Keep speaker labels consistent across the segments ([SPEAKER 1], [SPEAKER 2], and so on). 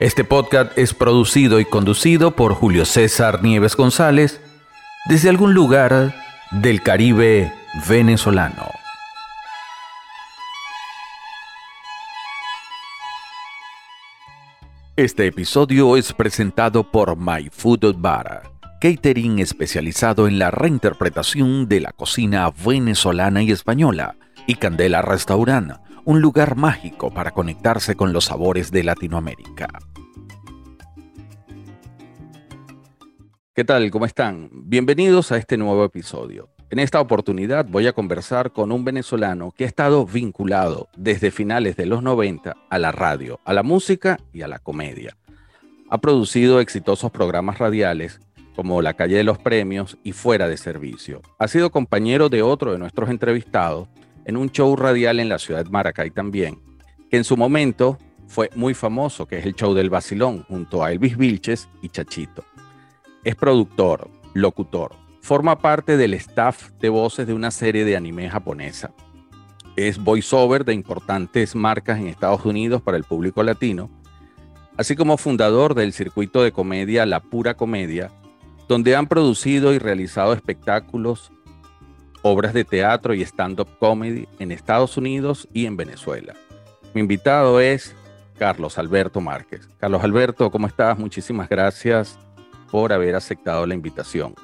[SPEAKER 1] Este podcast es producido y conducido por Julio César Nieves González desde algún lugar del Caribe venezolano. Este episodio es presentado por My Food Bar, catering especializado en la reinterpretación de la cocina venezolana y española y Candela Restaurant, un lugar mágico para conectarse con los sabores de Latinoamérica. ¿Qué tal? ¿Cómo están? Bienvenidos a este nuevo episodio. En esta oportunidad voy a conversar con un venezolano que ha estado vinculado desde finales de los 90 a la radio, a la música y a la comedia. Ha producido exitosos programas radiales como La calle de los premios y Fuera de servicio. Ha sido compañero de otro de nuestros entrevistados en un show radial en la ciudad de Maracay también, que en su momento fue muy famoso, que es el show del Basilón, junto a Elvis Vilches y Chachito. Es productor, locutor, forma parte del staff de voces de una serie de anime japonesa. Es voiceover de importantes marcas en Estados Unidos para el público latino, así como fundador del circuito de comedia La Pura Comedia, donde han producido y realizado espectáculos obras de teatro y stand-up comedy en Estados Unidos y en Venezuela. Mi invitado es Carlos Alberto Márquez. Carlos Alberto, ¿cómo estás? Muchísimas gracias por haber aceptado la invitación.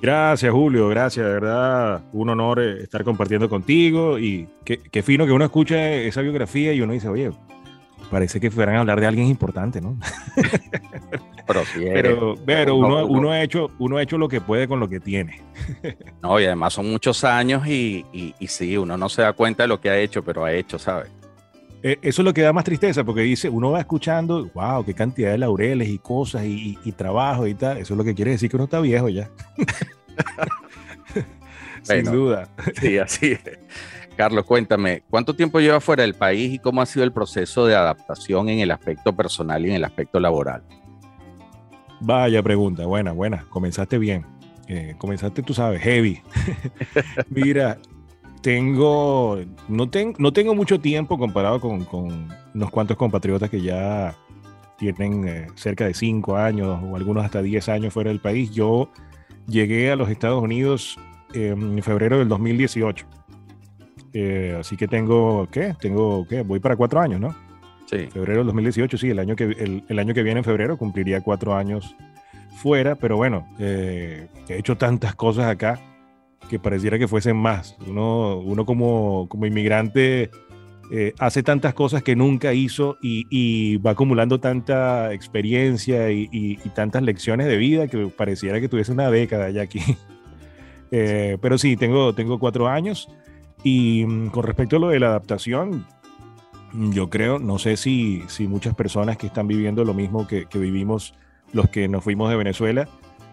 [SPEAKER 2] Gracias, Julio, gracias, de verdad, un honor eh, estar compartiendo contigo y qué, fino que uno escuche esa biografía y uno dice, oye, parece que fueran a hablar de alguien importante, ¿no? pero, pero, uno, ha hecho, uno ha hecho lo que puede con lo que tiene.
[SPEAKER 1] no, y además son muchos años y, y, sí, uno no se da cuenta de lo que ha hecho, pero ha hecho, ¿sabes?
[SPEAKER 2] Eh, eso es lo que da más tristeza, porque dice, uno va escuchando, wow, qué cantidad de laureles y cosas y, y trabajo y tal. Eso es lo que quiere decir que uno está viejo ya. Sin duda.
[SPEAKER 1] Sí, así es. Carlos, cuéntame, ¿cuánto tiempo lleva fuera del país y cómo ha sido el proceso de adaptación en el aspecto personal y en el aspecto laboral?
[SPEAKER 2] Vaya pregunta, buena, buena. Comenzaste bien. Eh, comenzaste, tú sabes, heavy. Mira, tengo, no, no tengo mucho tiempo comparado con, unos cuantos compatriotas que ya tienen eh, cerca de cinco años o algunos hasta 10 años fuera del país. Yo llegué a los Estados Unidos en febrero del 2018 eh, así que tengo, ¿qué? Tengo, ¿qué? Voy para cuatro años, ¿no? Sí. Febrero del 2018, sí, el año que, el, año que viene en febrero cumpliría cuatro años fuera, pero bueno, eh, he hecho tantas cosas acá que pareciera que fuesen más. Uno, uno como, como inmigrante eh, hace tantas cosas que nunca hizo y, va acumulando tanta experiencia y, tantas lecciones de vida que pareciera que tuviese una década ya aquí. pero sí, tengo, tengo cuatro años. Y mm, con respecto a lo de la adaptación, yo creo, no sé si, si muchas personas que están viviendo lo mismo que, que vivimos los que nos fuimos de Venezuela,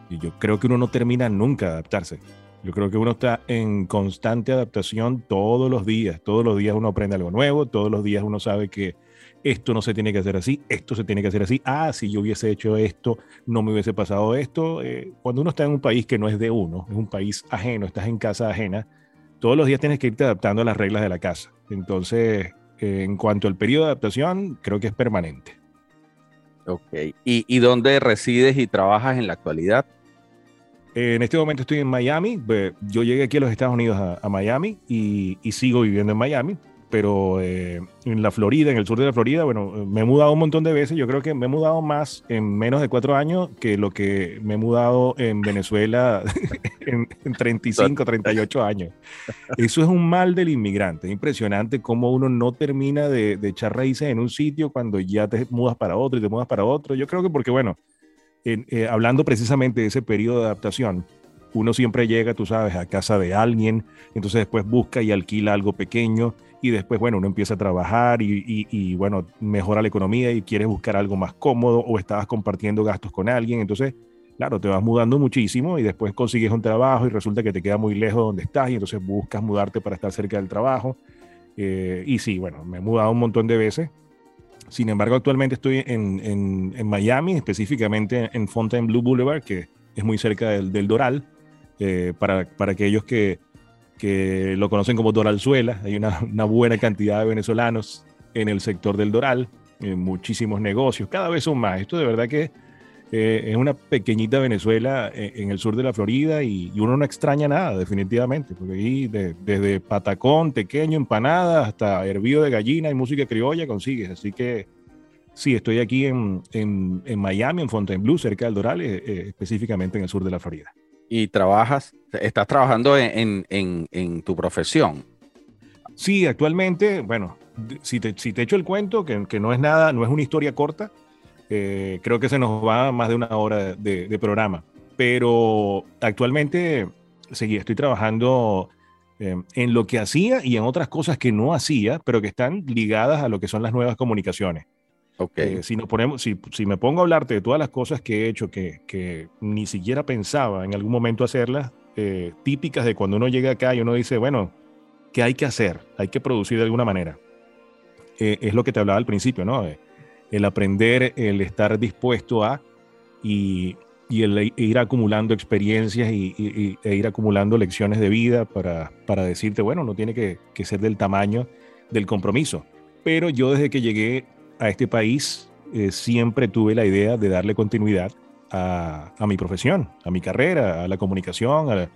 [SPEAKER 2] y yo creo que uno no termina nunca de adaptarse. Yo creo que uno está en constante adaptación todos los días. Todos los días uno aprende algo nuevo, todos los días uno sabe que esto no se tiene que hacer así, esto se tiene que hacer así. Ah, si yo hubiese hecho esto, no me hubiese pasado esto. Eh, cuando uno está en un país que no es de uno, es un país ajeno, estás en casa ajena, todos los días tienes que irte adaptando a las reglas de la casa. Entonces, eh, en cuanto al periodo de adaptación, creo que es permanente.
[SPEAKER 1] Ok. ¿Y, dónde resides y trabajas en la actualidad?
[SPEAKER 2] en este momento estoy en Miami. Yo llegué aquí a los Estados Unidos a, Miami y, y, sigo viviendo en Miami pero eh, en la Florida, en el sur de la Florida, bueno, me he mudado un montón de veces. Yo creo que me he mudado más en menos de cuatro años que lo que me he mudado en Venezuela en, 35, 38 años. Eso es un mal del inmigrante. Es impresionante cómo uno no termina de, echar raíces en un sitio cuando ya te mudas para otro y te mudas para otro. Yo creo que porque, bueno, eh, hablando precisamente de ese periodo de adaptación, uno siempre llega, tú sabes, a casa de alguien, entonces después busca y alquila algo pequeño y después, bueno, uno empieza a trabajar y, bueno, mejora la economía y quieres buscar algo más cómodo o estabas compartiendo gastos con alguien. Entonces, claro, te vas mudando muchísimo y después consigues un trabajo y resulta que te queda muy lejos de donde estás y entonces buscas mudarte para estar cerca del trabajo. Eh, y sí, bueno, me he mudado un montón de veces. Sin embargo, actualmente estoy en, en, Miami, específicamente en Fontainebleau Boulevard, que es muy cerca del, del Doral. Eh, para, para, aquellos que, que, lo conocen como Doralzuela, hay una, una, buena cantidad de venezolanos en el sector del Doral, en muchísimos negocios, cada vez son más. Esto de verdad que eh, es una pequeñita Venezuela eh, en, el sur de la Florida y, uno no extraña nada, definitivamente, porque ahí desde patacón, tequeño, empanada, hasta hervido de gallina y música criolla consigues. Así que sí, estoy aquí en, en, en Miami, en Fontainebleau, cerca del Doral, eh, específicamente en el sur de la Florida.
[SPEAKER 1] ¿Y trabajas, estás trabajando en, tu profesión?
[SPEAKER 2] Sí, actualmente, bueno, si te, echo el cuento, que, no es nada, no es una historia corta, eh, creo que se nos va más de una hora de, programa, pero actualmente sí, estoy trabajando eh, en lo que hacía y en otras cosas que no hacía, pero que están ligadas a lo que son las nuevas comunicaciones. Okay. Eh, si, nos ponemos, si, si, me pongo a hablarte de todas las cosas que he hecho que, que ni siquiera pensaba en algún momento hacerlas, típicas de cuando uno llega acá y uno dice, bueno, ¿qué hay que hacer? Hay que producir de alguna manera. es lo que te hablaba al principio, ¿no? el aprender, el estar dispuesto a y, y el e ir acumulando experiencias y, e ir acumulando lecciones de vida para, para decirte, bueno, no tiene que, que, ser del tamaño del compromiso. Pero yo desde que llegué a este país eh, siempre tuve la idea de darle continuidad a, a, mi profesión, a mi carrera, a la comunicación, a,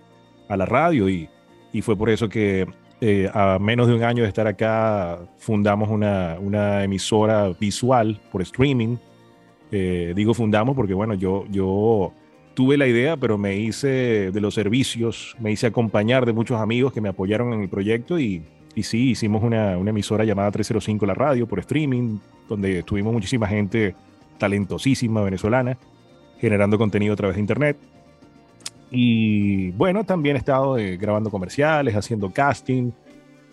[SPEAKER 2] a la radio y, y fue por eso que eh, a menos de un año de estar acá, fundamos una, una emisora visual por streaming. Eh, digo fundamos porque, bueno, yo, yo tuve la idea, pero me hice de los servicios, me hice acompañar de muchos amigos que me apoyaron en el proyecto y, y sí, hicimos una, una emisora llamada 305 La Radio por streaming, donde estuvimos muchísima gente talentosísima venezolana generando contenido a través de internet. Y bueno, también he estado eh, grabando comerciales, haciendo casting.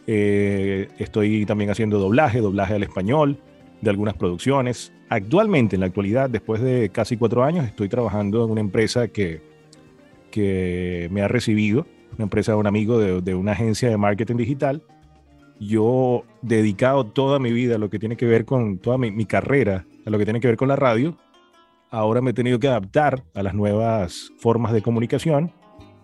[SPEAKER 2] Eh, estoy también haciendo doblaje, doblaje al español de algunas producciones. Actualmente, en la actualidad, después de casi cuatro años, estoy trabajando en una empresa que, que me ha recibido, una empresa de un amigo de, de una agencia de marketing digital. Yo dedicado toda mi vida a lo que tiene que ver con toda mi, carrera, a lo que tiene que ver con la radio, ahora me he tenido que adaptar a las nuevas formas de comunicación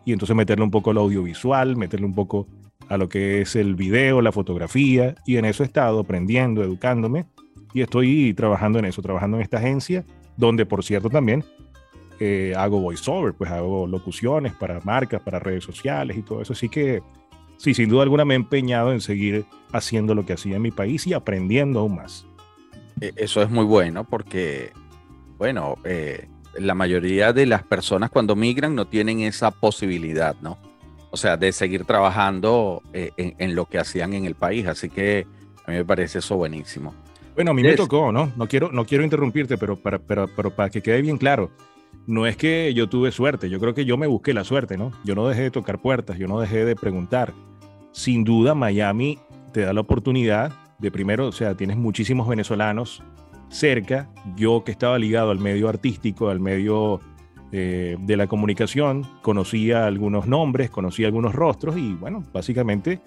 [SPEAKER 2] y entonces meterle un poco al audiovisual, meterle un poco a lo que es el video, la fotografía, y en eso he estado aprendiendo, educándome, y estoy trabajando en eso, trabajando en esta agencia, donde por cierto también eh, hago voiceover, pues hago locuciones para marcas, para redes sociales y todo eso, así que sí, sin duda alguna me he empeñado en seguir haciendo lo que hacía en mi país y aprendiendo aún más.
[SPEAKER 1] E, eso es muy bueno porque bueno, eh, la mayoría de las personas cuando migran no tienen esa posibilidad, ¿no? O sea, de seguir trabajando eh, en, lo que hacían en el país. Así que a mí me parece eso buenísimo.
[SPEAKER 2] Bueno, a mí me tocó, ¿no? No quiero, no quiero interrumpirte, pero para, pero, para que quede bien claro, no es que yo tuve suerte, yo creo que yo me busqué la suerte, ¿no? Yo no dejé de tocar puertas, yo no dejé de preguntar. Sin duda, Miami te da la oportunidad de primero, o sea, tienes muchísimos venezolanos cerca, yo que estaba ligado al medio artístico, al medio eh, de la comunicación, conocía algunos nombres, conocía algunos rostros y bueno, básicamente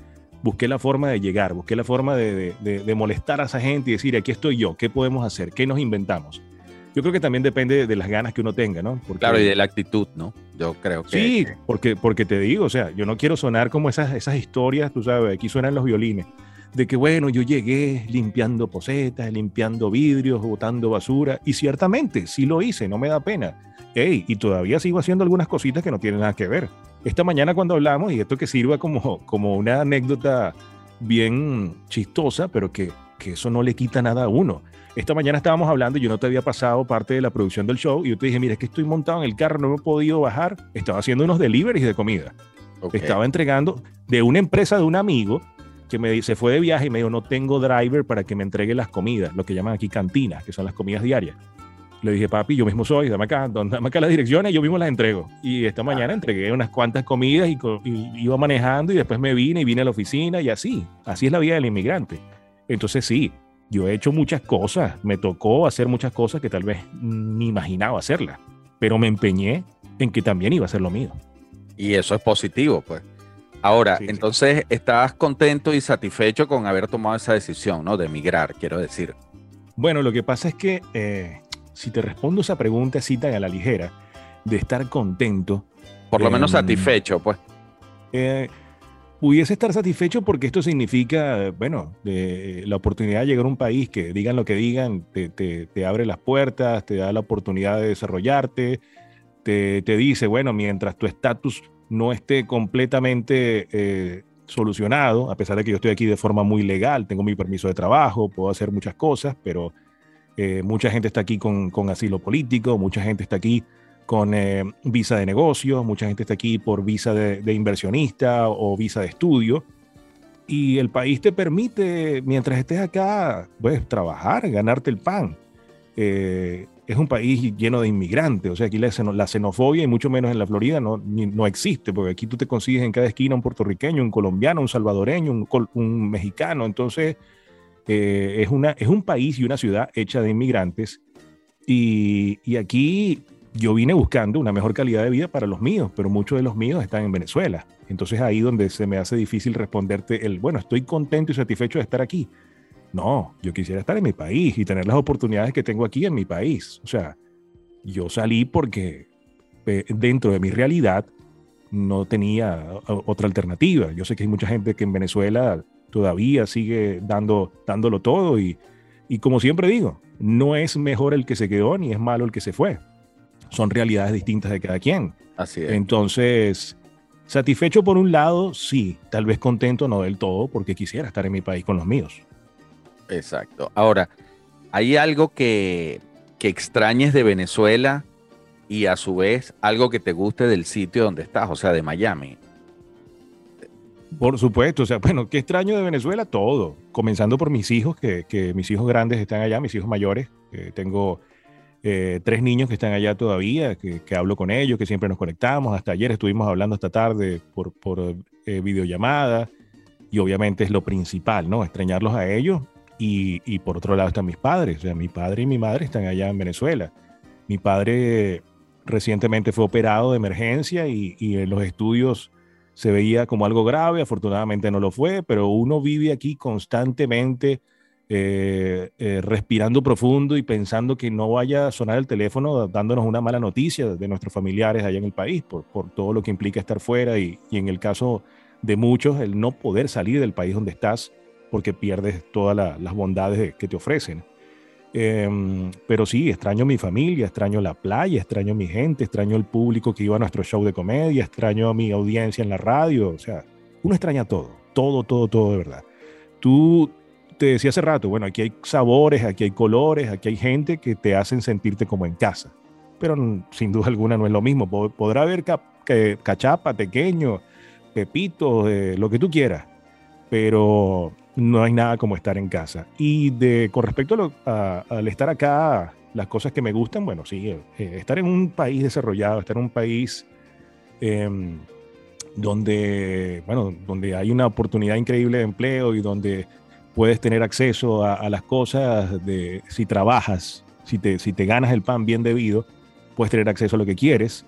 [SPEAKER 2] busqué la forma de llegar, busqué la forma de, molestar a esa gente y decir, aquí estoy yo, ¿qué podemos hacer? ¿Qué nos inventamos? Yo creo que también depende de las ganas que uno tenga, ¿no?
[SPEAKER 1] claro, y de la actitud, ¿no? Yo creo que...
[SPEAKER 2] Sí, porque, porque te digo, o sea, yo no quiero sonar como esas, esas historias, tú sabes, aquí suenan los violines de que bueno, yo llegué limpiando posetas, limpiando vidrios, botando basura, y ciertamente sí lo hice, no me da pena. Hey, y todavía sigo haciendo algunas cositas que no tienen nada que ver. Esta mañana cuando hablamos, y esto que sirva como, como una anécdota bien chistosa, pero que, que eso no le quita nada a uno. Esta mañana estábamos hablando y yo no te había pasado parte de la producción del show y yo te dije, mira, es que estoy montado en el carro, no me he podido bajar. Estaba haciendo unos deliveries de comida. Estaba entregando de una empresa de un amigo que me se fue de viaje y me dijo, no tengo driver para que me entregue las comidas, lo que llaman aquí cantinas, que son las comidas diarias. Le dije, papi, yo mismo soy, dame acá, dame acá las direcciones, yo mismo las entrego. Y esta mañana entregué unas cuantas comidas y, iba manejando y después me vine y vine a la oficina y así, así es la vida del inmigrante. Entonces sí, yo he hecho muchas cosas, me tocó hacer muchas cosas que tal vez ni imaginaba hacerlas. pero me empeñé en que también iba a ser lo mío.
[SPEAKER 1] Y eso es positivo, pues. Ahora, entonces estás contento y satisfecho con haber tomado esa decisión, ¿no? De emigrar, quiero decir.
[SPEAKER 2] Bueno, lo que pasa es que eh, si te respondo esa pregunta así tan a la ligera, de estar contento.
[SPEAKER 1] Por lo menos em, satisfecho, pues.
[SPEAKER 2] Eh, pudiese estar satisfecho porque esto significa, bueno, de, la oportunidad de llegar a un país que digan lo que digan, te, te, abre las puertas, te da la oportunidad de desarrollarte, te, te dice, bueno, mientras tu estatus no esté completamente eh, solucionado, a pesar de que yo estoy aquí de forma muy legal, tengo mi permiso de trabajo, puedo hacer muchas cosas, pero eh, mucha gente está aquí con, con, asilo político, mucha gente está aquí con eh, visa de negocio, mucha gente está aquí por visa de, inversionista o visa de estudio. Y el país te permite, mientras estés acá, pues trabajar, ganarte el pan. Eh, es un país lleno de inmigrantes, o sea, aquí la, xenofobia, y mucho menos en la Florida, no, no existe, porque aquí tú te consigues en cada esquina un puertorriqueño, un colombiano, un salvadoreño, un, mexicano. Entonces, eh, es, una, es un país y una ciudad hecha de inmigrantes. Y, y aquí yo vine buscando una mejor calidad de vida para los míos, pero muchos de los míos están en Venezuela. Entonces ahí donde se me hace difícil responderte el, bueno, estoy contento y satisfecho de estar aquí. No, yo quisiera estar en mi país y tener las oportunidades que tengo aquí en mi país. O sea, yo salí porque dentro de mi realidad no tenía otra alternativa. Yo sé que hay mucha gente que en Venezuela todavía sigue dando, dándolo todo y, y como siempre digo, no es mejor el que se quedó ni es malo el que se fue son realidades distintas de cada quien.
[SPEAKER 1] Así es.
[SPEAKER 2] Entonces, satisfecho por un lado, sí, tal vez contento, no del todo, porque quisiera estar en mi país con los míos.
[SPEAKER 1] Exacto. Ahora, ¿hay algo que, que extrañes de Venezuela y a su vez algo que te guste del sitio donde estás, o sea, de Miami?
[SPEAKER 2] Por supuesto, o sea, bueno, qué extraño de Venezuela, todo. Comenzando por mis hijos, que, que mis hijos grandes están allá, mis hijos mayores. tengo eh, tres niños que están allá todavía, que, hablo con ellos, que siempre nos conectamos. Hasta ayer estuvimos hablando esta tarde por, por eh, videollamada y obviamente es lo principal, ¿no? Extrañarlos a ellos y, y, por otro lado están mis padres, o sea, mi padre y mi madre están allá en Venezuela. Mi padre recientemente fue operado de emergencia y, y en los estudios se veía como algo grave, afortunadamente no lo fue, pero uno vive aquí constantemente eh, eh, respirando profundo y pensando que no vaya a sonar el teléfono dándonos una mala noticia de nuestros familiares allá en el país, por, por todo lo que implica estar fuera y, y, en el caso de muchos, el no poder salir del país donde estás porque pierdes todas las bondades que te ofrecen. Em, pero sí, extraño mi familia, extraño la playa, extraño mi gente, extraño el público que iba a nuestro show de comedia, extraño mi audiencia en la radio, o sea, uno extraña todo, todo, todo, todo de verdad. Tú te decía hace rato, bueno, aquí hay sabores, aquí hay colores, aquí hay gente que te hacen sentirte como en casa. Pero sin duda alguna no es lo mismo. Podrá haber cachapa, pequeño, pepito, lo que tú quieras, pero no hay nada como estar en casa. Y de, con respecto al estar acá, las cosas que me gustan, bueno, sí, eh, estar en un país desarrollado, estar en un país em, donde, bueno, donde hay una oportunidad increíble de empleo y donde puedes tener acceso a, las cosas de si trabajas, si te, si te ganas el pan bien debido, puedes tener acceso a lo que quieres.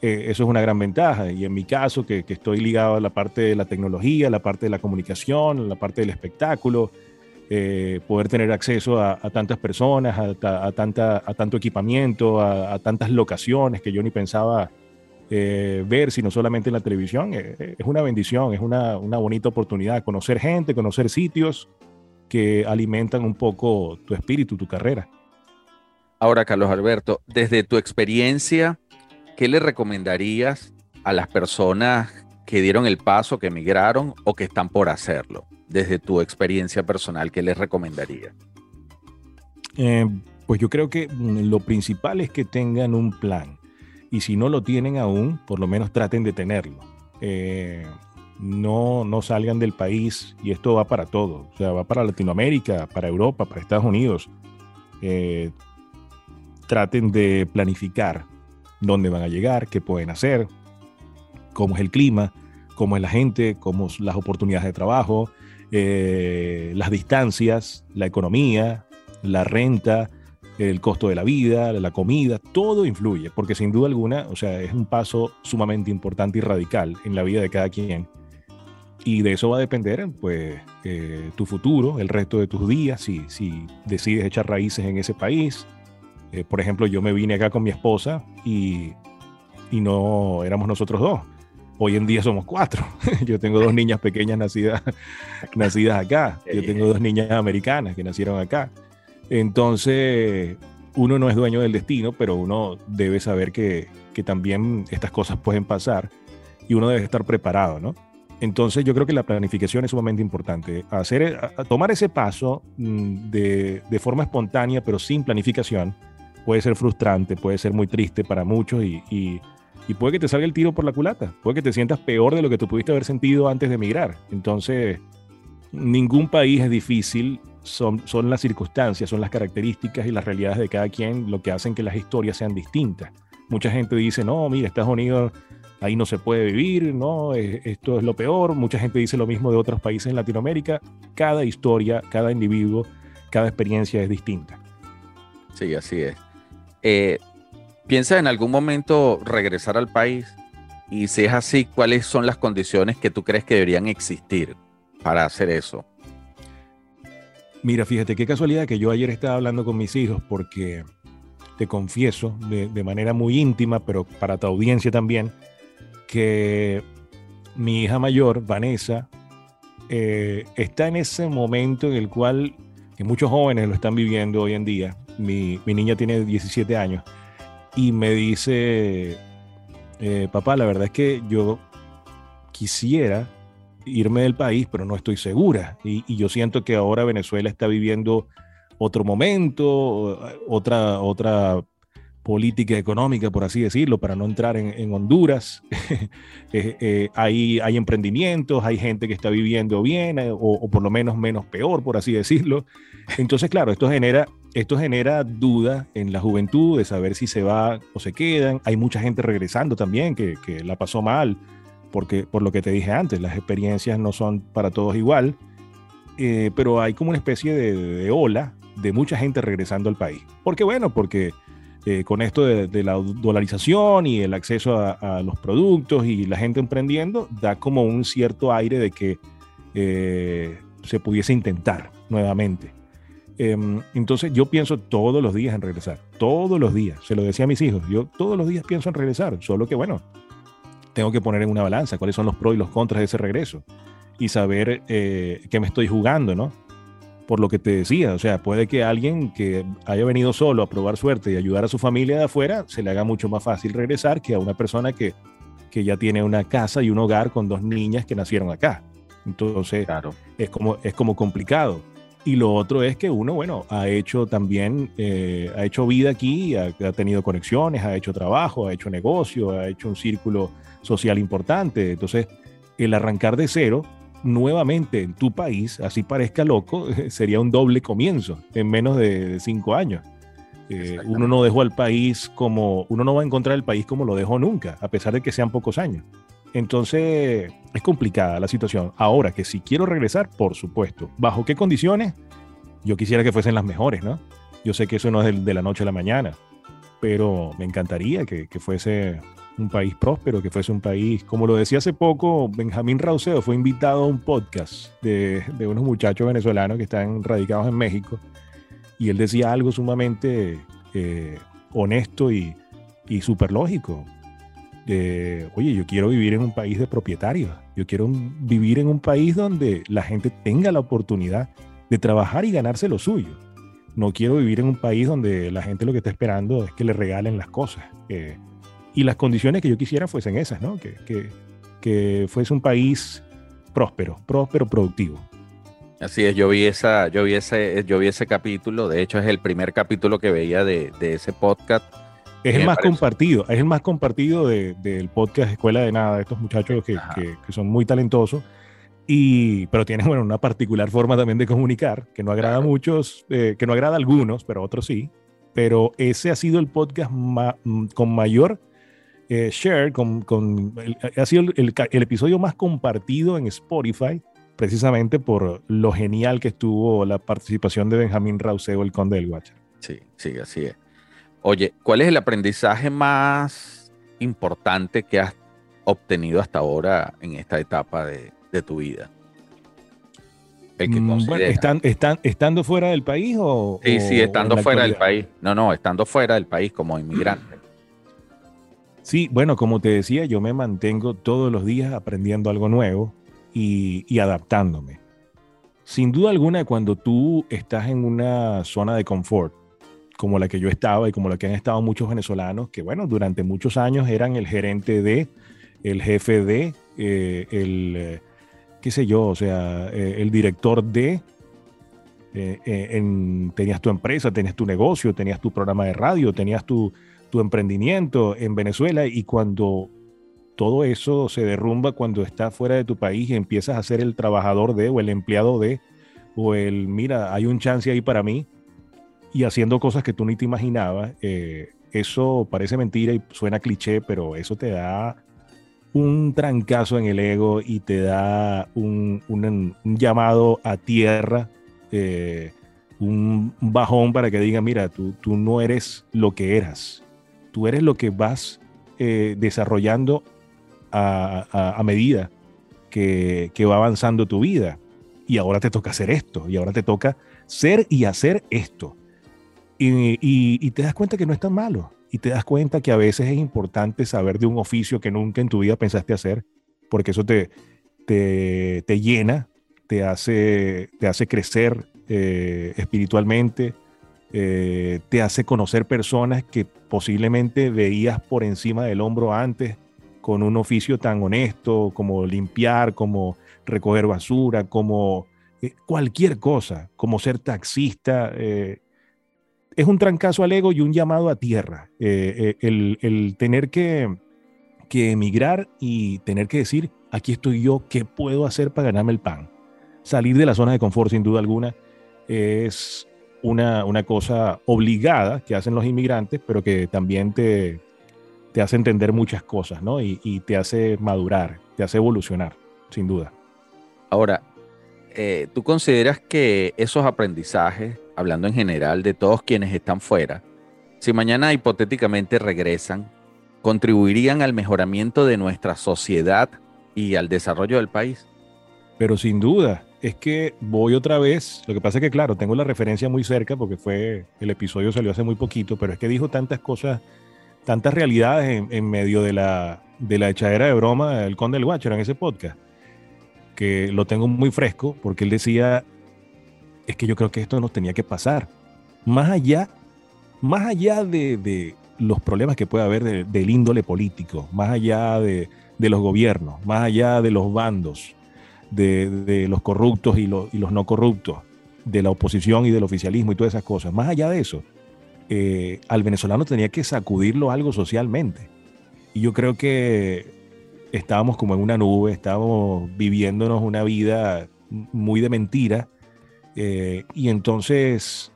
[SPEAKER 2] Eh, eso es una gran ventaja. Y en mi caso, que, que, estoy ligado a la parte de la tecnología, la parte de la comunicación, la parte del espectáculo, eh, poder tener acceso a, tantas personas, a, tanta, a tanto equipamiento, a, tantas locaciones que yo ni pensaba eh, ver, sino solamente en la televisión, es una bendición, es una, una bonita oportunidad, conocer gente, conocer sitios que alimentan un poco tu espíritu, tu carrera.
[SPEAKER 1] Ahora, Carlos Alberto, desde tu experiencia, ¿qué le recomendarías a las personas que dieron el paso, que emigraron o que están por hacerlo? Desde tu experiencia personal, ¿qué les recomendaría?
[SPEAKER 2] Eh, pues yo creo que lo principal es que tengan un plan. Y si no lo tienen aún, por lo menos traten de tenerlo. Eh, no, no salgan del país y esto va para todo, o sea, va para Latinoamérica, para Europa, para Estados Unidos. Eh, traten de planificar dónde van a llegar, qué pueden hacer, cómo es el clima, cómo es la gente, cómo son las oportunidades de trabajo, eh, las distancias, la economía, la renta, el costo de la vida, la comida, todo influye, porque sin duda alguna, o sea, es un paso sumamente importante y radical en la vida de cada quien. Y de eso va a depender, pues, eh, tu futuro, el resto de tus días, si, si decides echar raíces en ese país. Eh, por ejemplo, yo me vine acá con mi esposa y, y no éramos nosotros dos. Hoy en día somos cuatro. Yo tengo dos niñas pequeñas nacidas, nacidas acá. Yo tengo dos niñas americanas que nacieron acá. Entonces, uno no es dueño del destino, pero uno debe saber que, que también estas cosas pueden pasar y uno debe estar preparado, ¿no? Entonces yo creo que la planificación es sumamente importante. Hacer, tomar ese paso mm, de, de, forma espontánea, pero sin planificación, puede ser frustrante, puede ser muy triste para muchos y, y, y, puede que te salga el tiro por la culata, puede que te sientas peor de lo que tú pudiste haber sentido antes de emigrar. Entonces, ningún país es difícil, son, son las circunstancias, son las características y las realidades de cada quien lo que hacen que las historias sean distintas. Mucha gente dice, no, mira, Estados Unidos ahí no se puede vivir, ¿no? Esto es lo peor. Mucha gente dice lo mismo de otros países en Latinoamérica. Cada historia, cada individuo, cada experiencia es distinta.
[SPEAKER 1] Sí, así es. Eh, ¿Piensa en algún momento regresar al país? Y si es así, ¿cuáles son las condiciones que tú crees que deberían existir para hacer eso?
[SPEAKER 2] Mira, fíjate qué casualidad que yo ayer estaba hablando con mis hijos porque te confieso de, manera muy íntima, pero para tu audiencia también, que mi hija mayor, Vanessa, eh, está en ese momento en el cual que muchos jóvenes lo están viviendo hoy en día. Mi, mi niña tiene 17 años y me dice, eh, papá, la verdad es que yo quisiera irme del país, pero no estoy segura. Y, yo siento que ahora Venezuela está viviendo otro momento, otra, otra política económica, por así decirlo, para no entrar en, Honduras. Eh, eh, hay, hay, emprendimientos, hay gente que está viviendo bien eh, o, por lo menos menos peor, por así decirlo. Entonces, claro, esto genera, esto genera duda en la juventud de saber si se va o se quedan. Hay mucha gente regresando también que, que la pasó mal, porque por lo que te dije antes, las experiencias no son para todos igual, pero hay como una especie de, de ola de mucha gente regresando al país. porque bueno? Porque eh, con esto de, la dolarización y el acceso a, los productos y la gente emprendiendo, da como un cierto aire de que eh, se pudiese intentar nuevamente. Em, entonces yo pienso todos los días en regresar, todos los días, se lo decía a mis hijos, yo todos los días pienso en regresar, solo que bueno, tengo que poner en una balanza cuáles son los pros y los contras de ese regreso y saber eh, qué me estoy jugando, ¿no? por lo que te decía, o sea, puede que alguien que haya venido solo a probar suerte y ayudar a su familia de afuera, se le haga mucho más fácil regresar que a una persona que, que ya tiene una casa y un hogar con dos niñas que nacieron acá. Entonces, claro. es, como, es como complicado. Y lo otro es que uno, bueno, ha hecho también, eh, ha hecho vida aquí, ha, ha, tenido conexiones, ha hecho trabajo, ha hecho negocio, ha hecho un círculo social importante. Entonces, el arrancar de cero nuevamente en tu país, así parezca loco, sería un doble comienzo en menos de, cinco años. Eh, uno no dejó al país como, uno no va a encontrar el país como lo dejó nunca, a pesar de que sean pocos años. Entonces, es complicada la situación. Ahora que si quiero regresar, por supuesto. ¿Bajo qué condiciones? Yo quisiera que fuesen las mejores, ¿no? Yo sé que eso no es de, la noche a la mañana, pero me encantaría que, que fuese un país próspero, que fuese un país, como lo decía hace poco, Benjamín Rauseo fue invitado a un podcast de, de unos muchachos venezolanos que están radicados en México y él decía algo sumamente eh, honesto y, y súper lógico. oye, yo quiero vivir en un país de propietarios, yo quiero vivir en un país donde la gente tenga la oportunidad de trabajar y ganarse lo suyo. No quiero vivir en un país donde la gente lo que está esperando es que le regalen las cosas. Eh, y las condiciones que yo quisiera fuesen esas, ¿no? Que, que, que fuese un país próspero, próspero, productivo.
[SPEAKER 1] Así es, yo vi, esa, yo, vi ese, yo vi ese capítulo, de hecho es el primer capítulo que veía de, de ese podcast.
[SPEAKER 2] Es el más compartido, es el más compartido del de, podcast Escuela de Nada, de estos muchachos que, que, que, son muy talentosos, y, pero tienen bueno, una particular forma también de comunicar, que no agrada claro. a muchos, eh, que no agrada a algunos, pero a otros sí. Pero ese ha sido el podcast ma con mayor eh, share, con, con el, ha sido el, el, episodio más compartido en Spotify, precisamente por lo genial que estuvo la participación de Benjamín Rauseo, el conde del Guacha.
[SPEAKER 1] Sí, sí, así es. Oye, ¿cuál es el aprendizaje más importante que has obtenido hasta ahora en esta etapa de, tu vida?
[SPEAKER 2] Mm, bueno, ¿están, están, ¿estando fuera del país o...?
[SPEAKER 1] Sí, sí, estando fuera del país. No, no, estando fuera del país como inmigrante.
[SPEAKER 2] Sí, bueno, como te decía, yo me mantengo todos los días aprendiendo algo nuevo y, adaptándome. Sin duda alguna, cuando tú estás en una zona de confort, como la que yo estaba y como la que han estado muchos venezolanos, que bueno, durante muchos años eran el gerente de, el jefe de, eh, el, eh, qué sé yo, o sea, eh, el director de, tenías tu empresa, tenías tu negocio, tenías tu programa de radio, tenías tu, tu emprendimiento en Venezuela y cuando todo eso se derrumba, cuando estás fuera de tu país y empiezas a ser el trabajador de o el empleado de, o el, mira, hay un chance ahí para mí, y haciendo cosas que tú ni te imaginabas. Eh, eso parece mentira y suena cliché, pero eso te da un trancazo en el ego y te da un, llamado a tierra, eh, un bajón para que diga, mira, tú, tú no eres lo que eras, tú eres lo que vas eh, desarrollando a, medida que, va avanzando tu vida. Y ahora te toca hacer esto, y ahora te toca ser y hacer esto. Y, te das cuenta que no es tan malo. Y te das cuenta que a veces es importante saber de un oficio que nunca en tu vida pensaste hacer, porque eso te, te, llena, te hace, te hace crecer eh, espiritualmente, eh, te hace conocer personas que posiblemente veías por encima del hombro antes con un oficio tan honesto como limpiar, como recoger basura, como eh, cualquier cosa, como ser taxista es un trancazo al ego y un llamado a tierra. Eh, eh, el, tener que, emigrar y tener que decir, aquí estoy yo, ¿qué puedo hacer para ganarme el pan? Salir de la zona de confort, sin duda alguna, es una, cosa obligada que hacen los inmigrantes, pero que también te, te hace entender muchas cosas, ¿no? Y, te hace madurar, te hace evolucionar, sin duda.
[SPEAKER 1] Ahora, eh, ¿tú consideras que esos aprendizajes hablando en general de todos quienes están fuera, si mañana hipotéticamente regresan, contribuirían al mejoramiento de nuestra sociedad y al desarrollo del país?
[SPEAKER 2] Pero sin duda, es que voy otra vez, lo que pasa es que claro, tengo la referencia muy cerca porque fue, el episodio salió hace muy poquito, pero es que dijo tantas cosas, tantas realidades en, medio de la, de la echadera de broma del Conde del Guachero en ese podcast, que lo tengo muy fresco porque él decía, es que yo creo que esto nos tenía que pasar. Más allá, más allá de, los problemas que puede haber del índole político, más allá de, los gobiernos, más allá de los bandos, de, los corruptos y, los no corruptos, de la oposición y del oficialismo y todas esas cosas, más allá de eso, eh, al venezolano tenía que sacudirlo algo socialmente. Y yo creo que estábamos como en una nube, estábamos viviéndonos una vida muy de mentira eh, y entonces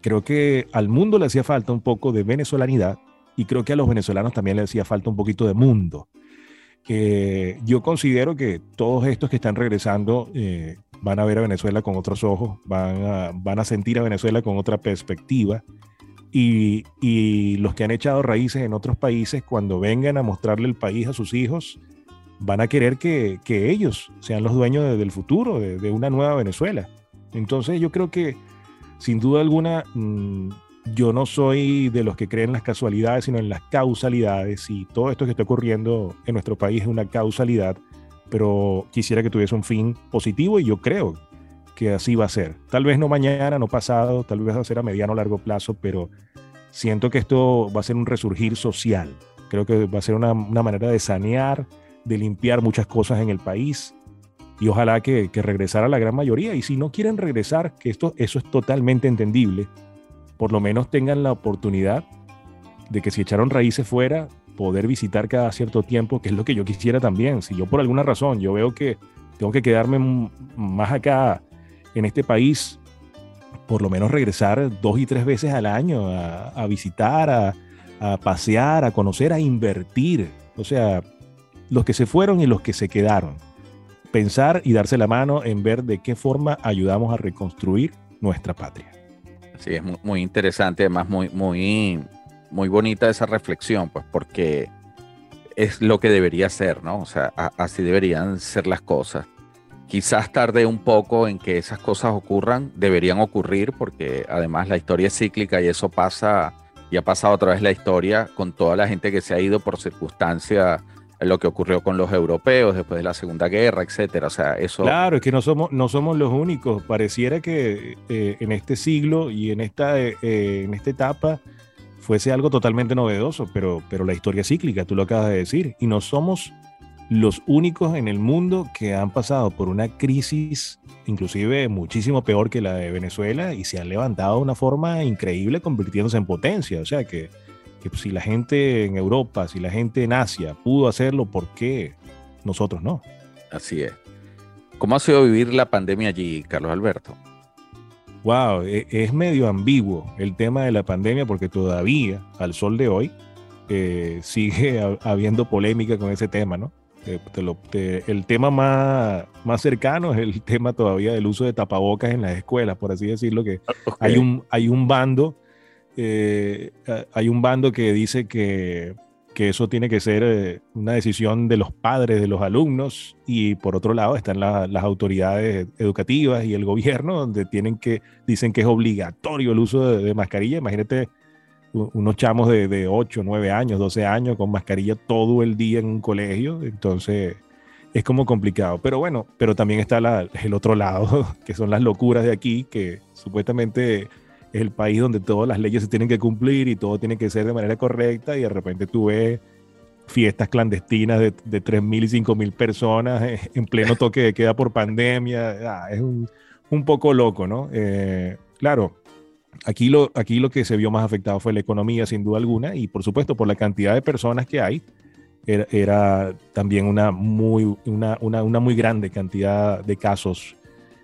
[SPEAKER 2] creo que al mundo le hacía falta un poco de venezolanidad y creo que a los venezolanos también le hacía falta un poquito de mundo. Yo considero que todos estos que están regresando eh, van a ver a Venezuela con otros ojos, van a, van a sentir a Venezuela con otra perspectiva. Y, y, los que han echado raíces en otros países, cuando vengan a mostrarle el país a sus hijos, van a querer que, ellos sean los dueños del futuro, de, una nueva Venezuela. Entonces yo creo que sin duda alguna mm, yo no soy de los que creen en las casualidades, sino en las causalidades y todo esto que está ocurriendo en nuestro país es una causalidad, pero quisiera que tuviese un fin positivo y yo creo que así va a ser. Tal vez no mañana, no pasado, tal vez va a ser a mediano o largo plazo, pero siento que esto va a ser un resurgir social. Creo que va a ser una, una manera de sanear de limpiar muchas cosas en el país y ojalá que, que regresara la gran mayoría. Y si no quieren regresar, que esto, eso es totalmente entendible, por lo menos tengan la oportunidad de que si echaron raíces fuera, poder visitar cada cierto tiempo, que es lo que yo quisiera también. Si yo por alguna razón yo veo que tengo que quedarme más acá en este país, por lo menos regresar dos y tres veces al año a, visitar, a, a, pasear, a conocer, a invertir. O sea, los que se fueron y los que se quedaron. Pensar y darse la mano en ver de qué forma ayudamos a reconstruir nuestra patria.
[SPEAKER 1] Sí, es muy, interesante, además muy, muy, muy bonita esa reflexión, pues porque es lo que debería ser, ¿no? O sea, así deberían ser las cosas. Quizás tarde un poco en que esas cosas ocurran, deberían ocurrir porque además la historia es cíclica y eso pasa y ha pasado otra vez la historia con toda la gente que se ha ido por circunstancias lo que ocurrió con los europeos después de la Segunda Guerra, etcétera. O sea, eso.
[SPEAKER 2] Claro, es que no somos, no somos los únicos. Pareciera que eh, en este siglo y en esta, eh, en esta etapa fuese algo totalmente novedoso, pero, pero la historia es cíclica, tú lo acabas de decir, y no somos los únicos en el mundo que han pasado por una crisis inclusive muchísimo peor que la de Venezuela y se han levantado de una forma increíble convirtiéndose en potencia. O sea que que si la gente en Europa, si la gente en Asia pudo hacerlo, ¿por qué nosotros no?
[SPEAKER 1] Así es. ¿Cómo ha sido vivir la pandemia allí, Carlos Alberto?
[SPEAKER 2] Wow, e, es medio ambiguo el tema de la pandemia porque todavía, al sol de hoy, eh, sigue habiendo polémica con ese tema, ¿no? el tema más, más cercano es el tema todavía del uso de tapabocas en las escuelas, por así decirlo, que hay, un, hay un bando eh, hay un bando que dice que, que eso tiene que ser eh, una decisión de los padres, de los alumnos, y por otro lado están las autoridades educativas y el gobierno, donde tienen que, dicen que es obligatorio el uso de, mascarilla. Imagínate unos chamos de, de, 8, 9 años, 12 años con mascarilla todo el día en un colegio, entonces es como complicado. Pero bueno, pero también está el otro lado, que son las locuras de aquí, que supuestamente es el país donde todas las leyes se tienen que cumplir y todo tiene que ser de manera correcta y de repente tú ves fiestas clandestinas de, de 3.000 y 5.000 personas eh, en pleno toque de queda por pandemia. Ah, es un, un, poco loco, ¿no? Eh, claro, aquí lo, aquí lo que se vio más afectado fue la economía, sin duda alguna, y por supuesto por la cantidad de personas que hay, era, era también una muy, una, una, una, muy grande cantidad de casos.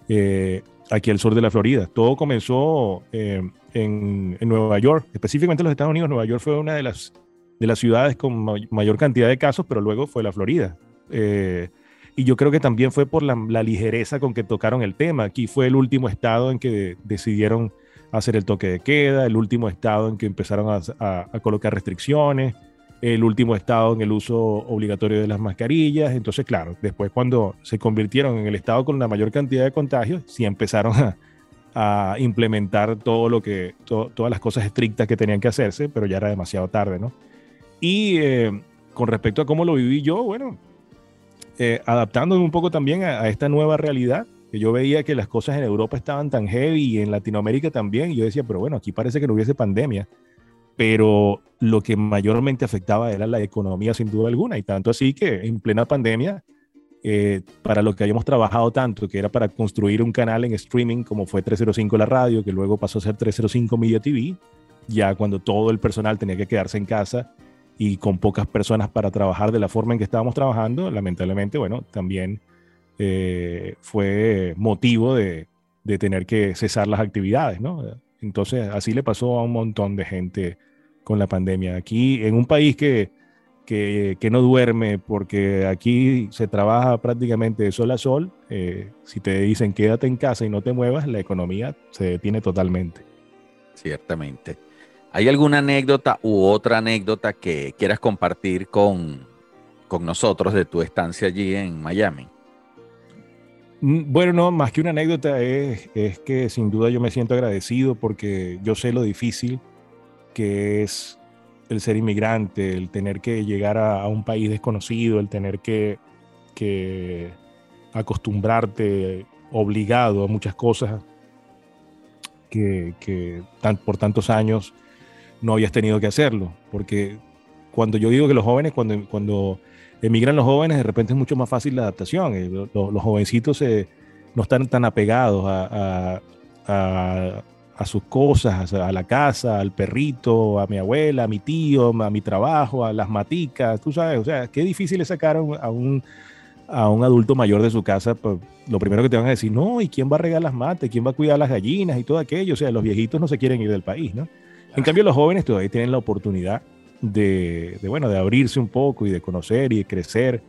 [SPEAKER 2] Eh, aquí al sur de la Florida. Todo comenzó eh, en, Nueva York, específicamente en los Estados Unidos. Nueva York fue una de las, de las ciudades con mayor cantidad de casos, pero luego fue la Florida. Eh, y yo creo que también fue por la, ligereza con que tocaron el tema. Aquí fue el último estado en que decidieron hacer el toque de queda, el último estado en que empezaron a colocar restricciones el último estado en el uso obligatorio de las mascarillas. Entonces, claro, después cuando se convirtieron en el estado con la mayor cantidad de contagios, sí empezaron a, implementar todo lo que, todas las cosas estrictas que tenían que hacerse, pero ya era demasiado tarde, ¿no? Y eh, con respecto a cómo lo viví yo, bueno, eh, adaptándome un poco también a, a, esta nueva realidad, que yo veía que las cosas en Europa estaban tan heavy y en Latinoamérica también, y yo decía, pero bueno, aquí parece que no hubiese pandemia pero lo que mayormente afectaba era la economía sin duda alguna, y tanto así que en plena pandemia, eh, para lo que habíamos trabajado tanto, que era para construir un canal en streaming como fue 305 la radio, que luego pasó a ser 305 Media TV, ya cuando todo el personal tenía que quedarse en casa y con pocas personas para trabajar de la forma en que estábamos trabajando, lamentablemente, bueno, también eh, fue motivo de, de tener que cesar las actividades, ¿no? Entonces, así le pasó a un montón de gente con la pandemia. Aquí, en un país que, que, no duerme, porque aquí se trabaja prácticamente de sol a sol, eh, si te dicen quédate en casa y no te muevas, la economía se detiene totalmente.
[SPEAKER 1] Ciertamente. ¿Hay alguna anécdota u otra anécdota que quieras compartir con, con nosotros de tu estancia allí en Miami?
[SPEAKER 2] Mm, bueno, no, más que una anécdota es, es, que sin duda yo me siento agradecido porque yo sé lo difícil que es el ser inmigrante, el tener que llegar a, un país desconocido, el tener que, que, acostumbrarte obligado a muchas cosas que, que por tantos años no habías tenido que hacerlo. Porque cuando yo digo que los jóvenes, cuando, cuando emigran los jóvenes, de repente es mucho más fácil la adaptación. Eh, los, jovencitos no están tan apegados a, sus cosas, a la casa, al perrito, a mi abuela, a mi tío, a mi trabajo, a las maticas, tú sabes, o sea, qué difícil es sacar a un, a un adulto mayor de su casa, pues, lo primero que te van a decir, no, ¿y quién va a regar las matas? ¿Quién va a cuidar las gallinas y todo aquello? O sea, los viejitos no se quieren ir del país, ¿no? En cambio, los jóvenes todavía tienen la oportunidad de, bueno, de abrirse un poco y de conocer y de crecer,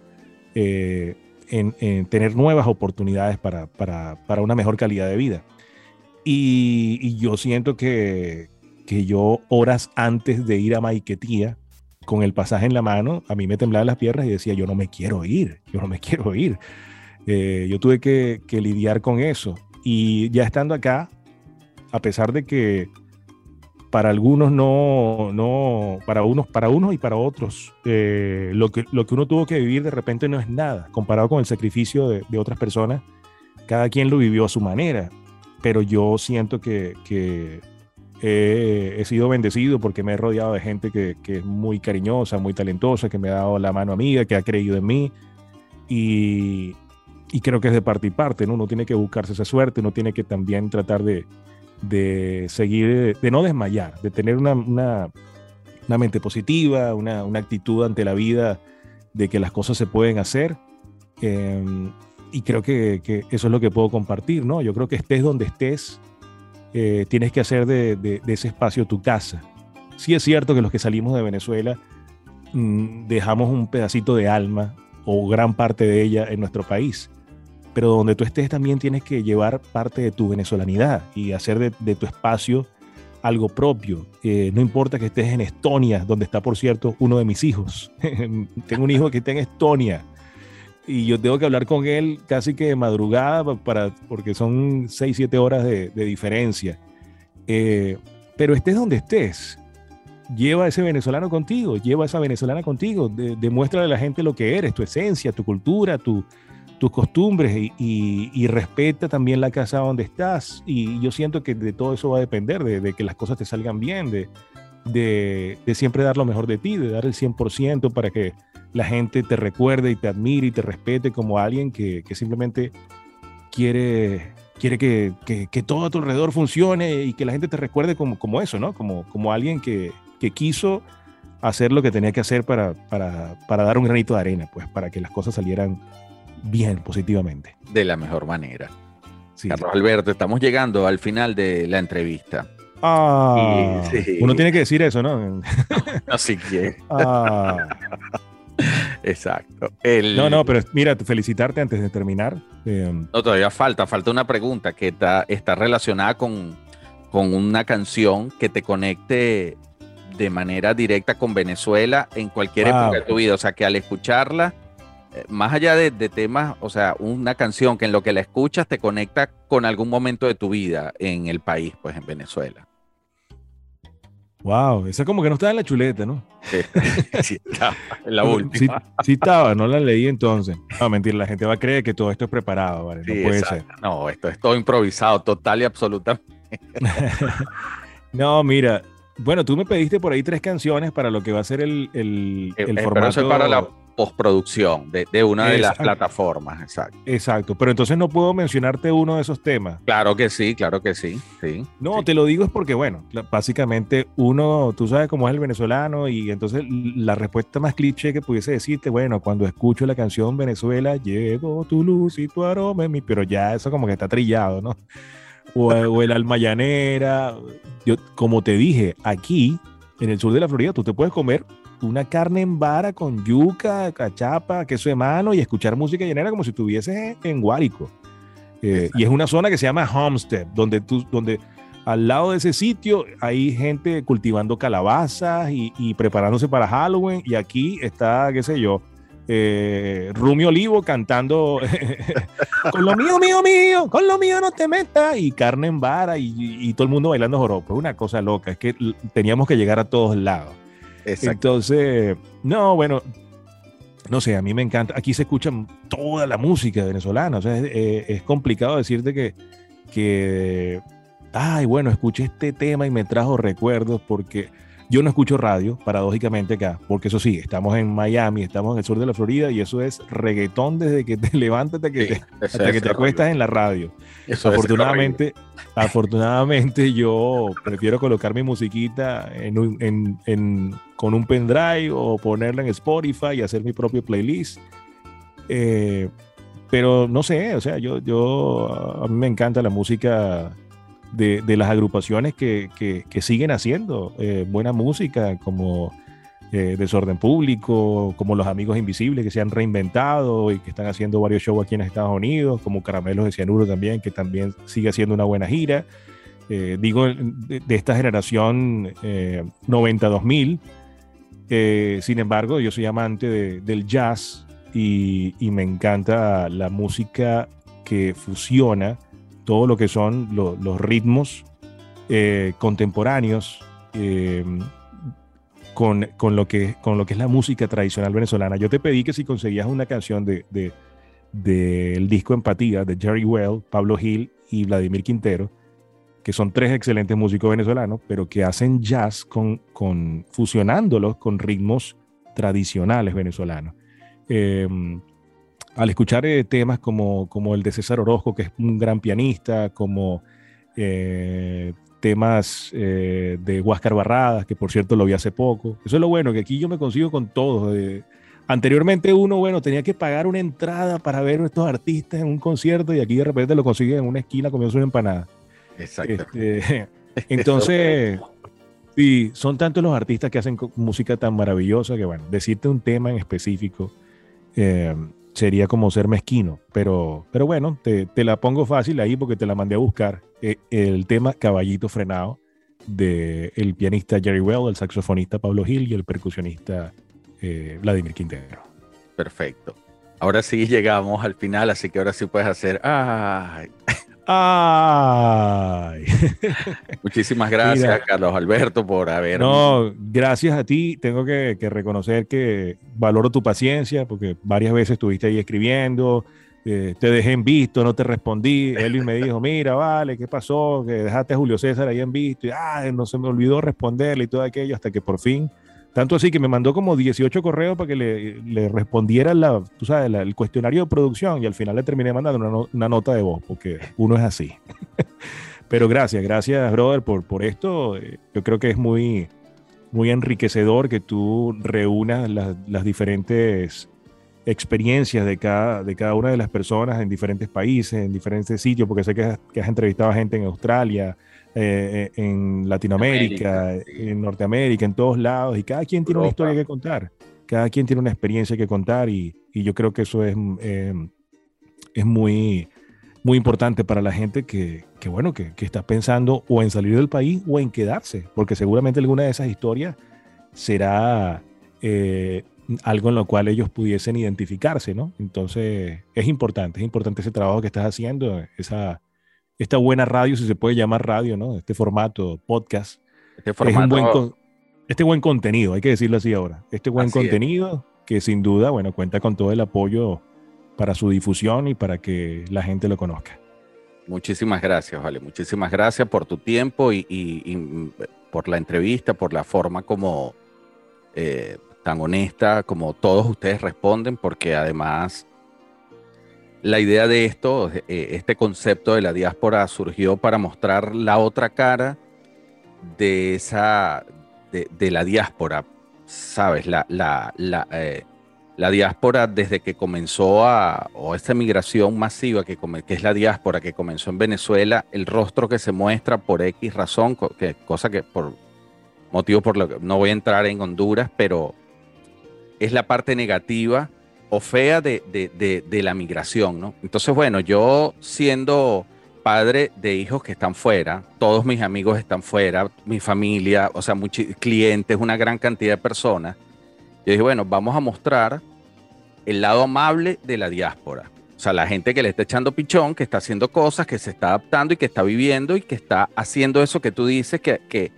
[SPEAKER 2] eh, en, tener nuevas oportunidades para, para, para, una mejor calidad de vida. Y, yo siento que, que, yo horas antes de ir a Maiquetía, con el pasaje en la mano, a mí me temblaban las piernas y decía, yo no me quiero ir, yo no me quiero ir. Eh, yo tuve que, lidiar con eso. Y ya estando acá, a pesar de que para algunos no, no, para unos, para unos y para otros, eh, lo, que, lo que uno tuvo que vivir de repente no es nada, comparado con el sacrificio de otras personas, cada quien lo vivió a su manera, pero yo siento que, que he, sido bendecido porque me he rodeado de gente que, es muy cariñosa, muy talentosa, que me ha dado la mano amiga, que ha creído en mí, y, creo que es de parte y parte, ¿no? Uno tiene que buscarse esa suerte, uno tiene que también tratar de seguir, de no desmayar, de tener una, mente positiva, una, una, actitud ante la vida de que las cosas se pueden hacer. Em, y creo que, que, eso es lo que puedo compartir, ¿no? Yo creo que estés donde estés, eh, tienes que hacer de, de, ese espacio tu casa. Sí es cierto que los que salimos de Venezuela mm, dejamos un pedacito de alma o gran parte de ella en nuestro país pero donde tú estés también tienes que llevar parte de tu venezolanidad y hacer de, tu espacio algo propio. Eh, no importa que estés en Estonia, donde está, por cierto, uno de mis hijos. tengo un hijo que está en Estonia y yo tengo que hablar con él casi que de madrugada para, porque son 6, 7 horas de, diferencia. Eh, pero estés donde estés, lleva a ese venezolano contigo, lleva a esa venezolana contigo, demuestra a la gente lo que eres, tu esencia, tu cultura, tu, tus costumbres y, respeta también la casa donde estás. Y yo siento que de todo eso va a depender, de, que las cosas te salgan bien, de, de, siempre dar lo mejor de ti, de dar el 100% para que la gente te recuerde y te admire y te respete como alguien que, simplemente quiere, quiere que, que, todo a tu alrededor funcione y que la gente te recuerde como, como eso, ¿no? Como, como alguien que, quiso hacer lo que tenía que hacer para, para, para dar un granito de arena, pues para que las cosas salieran bien positivamente.
[SPEAKER 1] De la mejor manera. Carlos Alberto, estamos llegando al final de la entrevista.
[SPEAKER 2] Ah, uno tiene que decir eso, ¿no?
[SPEAKER 1] Así que. Ah. Exacto.
[SPEAKER 2] No, no, pero mira, felicitarte antes de terminar.
[SPEAKER 1] Eh, no, todavía falta, falta una pregunta que está, está relacionada con, con una canción que te conecte de manera directa con Venezuela en cualquier época de tu vida. O sea, que al escucharla eh, más allá de, temas, o sea, una canción que en lo que la escuchas te conecta con algún momento de tu vida en el país, pues en Venezuela.
[SPEAKER 2] Wow, esa como que no estaba en la chuleta, ¿no?
[SPEAKER 1] Sí, estaba en la última.
[SPEAKER 2] Sí, estaba, no la leí entonces. No, mentira, la gente va a creer que todo esto es preparado, ¿vale?
[SPEAKER 1] No puede ser. No, esto es todo improvisado, total y absolutamente.
[SPEAKER 2] no, mira, bueno, tú me pediste por ahí tres canciones para lo que va a ser el, el,
[SPEAKER 1] el eh, formato. para la postproducción de, de una de las plataformas, exacto.
[SPEAKER 2] Exacto, pero entonces no puedo mencionarte uno de esos temas.
[SPEAKER 1] Claro que sí, claro que sí, sí.
[SPEAKER 2] No, te lo digo es porque, bueno, básicamente uno, tú sabes cómo es el venezolano y entonces la respuesta más cliché que pudiese decirte, bueno, cuando escucho la canción Venezuela, llevo tu luz y tu aroma en pero ya eso como que está trillado, ¿no? O, o el alma llanera. Yo, como te dije, aquí en el sur de la Florida tú te puedes comer una carne en vara con yuca, cachapa, queso de mano y escuchar música llanera como si estuvieses en Guárico. Eh, y es una zona que se llama Homestead, donde, tú, donde al lado de ese sitio hay gente cultivando calabazas y, preparándose para Halloween. Y aquí está, qué sé yo, eh, Rumi Olivo cantando con lo mío, mío, mío, con lo mío no te metas. Y carne en vara y, todo el mundo bailando joropo. Una cosa loca, es que teníamos que llegar a todos lados. Entonces, no, bueno, no sé, a mí me encanta. Aquí se escucha toda la música venezolana. O sea, es, eh, complicado decirte que, que, ay, bueno, escuché este tema y me trajo recuerdos porque yo no escucho radio, paradójicamente acá, porque eso sí, estamos en Miami, estamos en el sur de la Florida y eso es reggaetón desde que te levantas hasta que, te, hasta que te acuestas en la radio. afortunadamente, afortunadamente yo prefiero colocar mi musiquita en, en, con un pendrive o ponerla en Spotify y hacer mi propio playlist. Eh, pero no sé, o sea, yo, yo, a mí me encanta la música de, las agrupaciones que, siguen haciendo eh, buena música, como eh, Desorden Público, como Los Amigos Invisibles, que se han reinventado y que están haciendo varios shows aquí en Estados Unidos, como Caramelos de Cianuro también, que también sigue haciendo una buena gira. eh, digo, de, esta generación 92.000. Eh, sin embargo, yo soy amante del jazz y, me encanta la música que fusiona todo lo que son los ritmos contemporáneos con, con, lo que, con lo que es la música tradicional venezolana. Yo te pedí que si conseguías una canción del de, del disco Empatía de Jerry Well, Pablo Gil y Vladimir Quintero, que son tres excelentes músicos venezolanos, pero que hacen jazz con, con fusionándolos con ritmos tradicionales venezolanos. Em, al escuchar eh, temas como, como el de César Orozco, que es un gran pianista, como eh, temas eh, de Huáscar Barradas, que por cierto lo vi hace poco. Eso es lo bueno, que aquí yo me consigo con todos. anteriormente uno, bueno, tenía que pagar una entrada para ver a estos artistas en un concierto y aquí de repente lo consigue en una esquina comiendo una empanada.
[SPEAKER 1] Exacto.
[SPEAKER 2] Este, entonces, sí, son tantos los artistas que hacen música tan maravillosa que, bueno, decirte un tema en específico. Eh, sería como ser mezquino, pero, pero bueno, te, la pongo fácil ahí porque te la mandé a buscar. Eh, el tema Caballito Frenado del el pianista Jerry Well, el saxofonista Pablo Gil y el percusionista eh, Vladimir Quintero.
[SPEAKER 1] Perfecto. Ahora sí llegamos al final, así que ahora sí puedes hacer. ¡Ay!
[SPEAKER 2] Ay.
[SPEAKER 1] Muchísimas gracias, Carlos Alberto, por haber.
[SPEAKER 2] No, gracias a ti. Tengo que, reconocer que valoro tu paciencia, porque varias veces estuviste ahí escribiendo, eh, te dejé en visto, no te respondí. Elvis me dijo: Mira, vale, ¿qué pasó? Que dejaste a Julio César ahí en visto. Y ah, no se me olvidó responderle y todo aquello, hasta que por fin tanto así que me mandó como 18 correos para que le, respondiera la, tú sabes, el cuestionario de producción y al final le terminé mandando una, nota de voz, porque uno es así. Pero gracias, gracias, brother, por, por esto. Eh, yo creo que es muy, muy enriquecedor que tú reúnas las, diferentes experiencias de cada, de cada una de las personas en diferentes países, en diferentes sitios, porque sé que has, que has entrevistado a gente en Australia, eh, en Latinoamérica, en Norteamérica, en todos lados, y cada quien tiene una historia que contar, cada quien tiene una experiencia que contar, y, yo creo que eso es, eh, es muy, muy importante para la gente que, bueno, que, está pensando o en salir del país o en quedarse, porque seguramente alguna de esas historias será eh, algo en lo cual ellos pudiesen identificarse, ¿no? Entonces, es importante, es importante ese trabajo que estás haciendo, esa esta buena radio, si se puede llamar radio, ¿no? Este formato, podcast. Este formato. buen, este buen contenido, hay que decirlo así ahora. Este buen contenido que sin duda, bueno, cuenta con todo el apoyo para su difusión y para que la gente lo conozca.
[SPEAKER 1] Muchísimas gracias, Vale. Muchísimas gracias por tu tiempo y, por la entrevista, por la forma como eh, tan honesta, como todos ustedes responden, porque además la idea de esto, eh, este concepto de la diáspora surgió para mostrar la otra cara de esa, de, la diáspora, ¿sabes? La, la, la, eh, la, diáspora desde que comenzó a, o esta migración masiva que, que, es la diáspora que comenzó en Venezuela, el rostro que se muestra por X razón, que, cosa que por motivo por lo que no voy a entrar en Honduras, pero es la parte negativa o fea de, la migración, ¿no? Entonces, bueno, yo siendo padre de hijos que están fuera, todos mis amigos están fuera, mi familia, o sea, muchos clientes, una gran cantidad de personas, yo dije, bueno, vamos a mostrar el lado amable de la diáspora. O sea, la gente que le está echando pichón, que está haciendo cosas, que se está adaptando y que está viviendo y que está haciendo eso que tú dices que, que,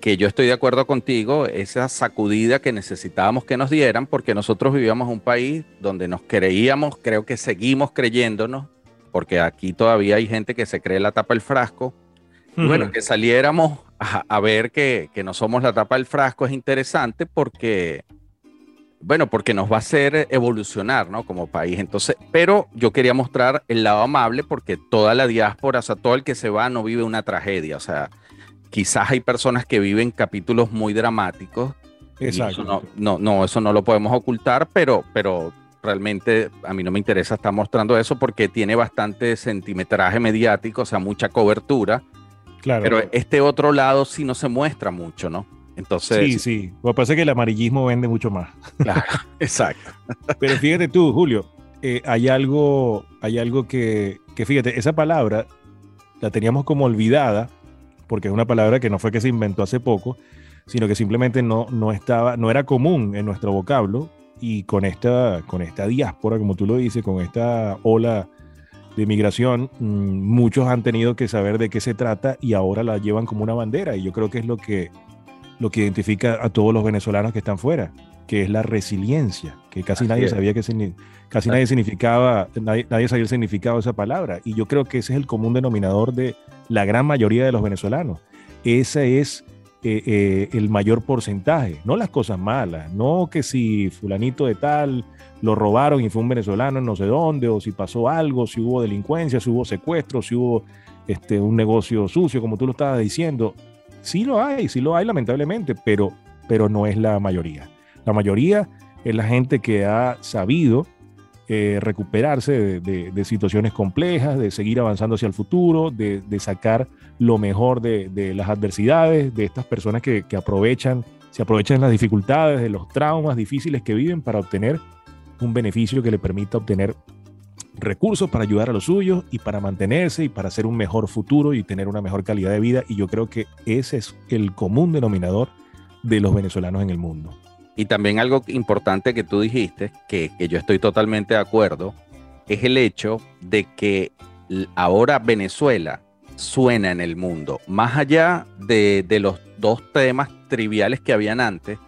[SPEAKER 1] que yo estoy de acuerdo contigo, esa sacudida que necesitábamos que nos dieran, porque nosotros vivíamos en un país donde nos creíamos, creo que seguimos creyéndonos, porque aquí todavía hay gente que se cree la tapa del frasco. bueno, que saliéramos a, ver que, que, no somos la tapa del frasco es interesante porque, bueno, porque nos va a hacer evolucionar, ¿no? Como país. Entonces, pero yo quería mostrar el lado amable porque toda la diáspora, o sea, todo el que se va no vive una tragedia, o sea, quizás hay personas que viven capítulos muy dramáticos. Exacto. no, no, no, eso no lo podemos ocultar, pero, pero realmente a mí no me interesa estar mostrando eso porque tiene bastante centimetraje mediático, o sea, mucha cobertura. Claro. Pero este otro lado sí no se muestra mucho, ¿no?
[SPEAKER 2] Entonces. Sí, sí. Lo que pasa es que el amarillismo vende mucho más.
[SPEAKER 1] Claro, exacto.
[SPEAKER 2] Pero fíjate tú, Julio, eh, hay algo, hay algo que, que, fíjate, esa palabra la teníamos como olvidada porque es una palabra que no fue que se inventó hace poco, sino que simplemente no, no, estaba, no era común en nuestro vocablo y con esta, con esta diáspora, como tú lo dices, con esta ola de migración, mm, muchos han tenido que saber de qué se trata y ahora la llevan como una bandera y yo creo que es lo que, lo que identifica a todos los venezolanos que están fuera, que es la resiliencia, que casi nadie sabía que casi nadie significaba, nadie, nadie, sabía el significado de esa palabra y yo creo que ese es el común denominador de la gran mayoría de los venezolanos. Ese es eh, eh, el mayor porcentaje, no las cosas malas, no que si fulanito de tal lo robaron y fue un venezolano en no sé dónde, o si pasó algo, si hubo delincuencia, si hubo secuestro, si hubo este, un negocio sucio, como tú lo estabas diciendo. Sí lo hay, sí lo hay lamentablemente, pero, pero no es la mayoría. La mayoría es la gente que ha sabido eh, recuperarse de, situaciones complejas, de seguir avanzando hacia el futuro, de, sacar lo mejor de, las adversidades, de estas personas que, aprovechan, se aprovechan de las dificultades, de los traumas difíciles que viven para obtener un beneficio que le permita obtener recursos para ayudar a los suyos y para mantenerse y para hacer un mejor futuro y tener una mejor calidad de vida. Y yo creo que ese es el común denominador de los venezolanos en el mundo.
[SPEAKER 1] Y también algo importante que tú dijiste, que, yo estoy totalmente de acuerdo, es el hecho de que ahora Venezuela suena en el mundo, más allá de, los dos temas triviales que habían antes.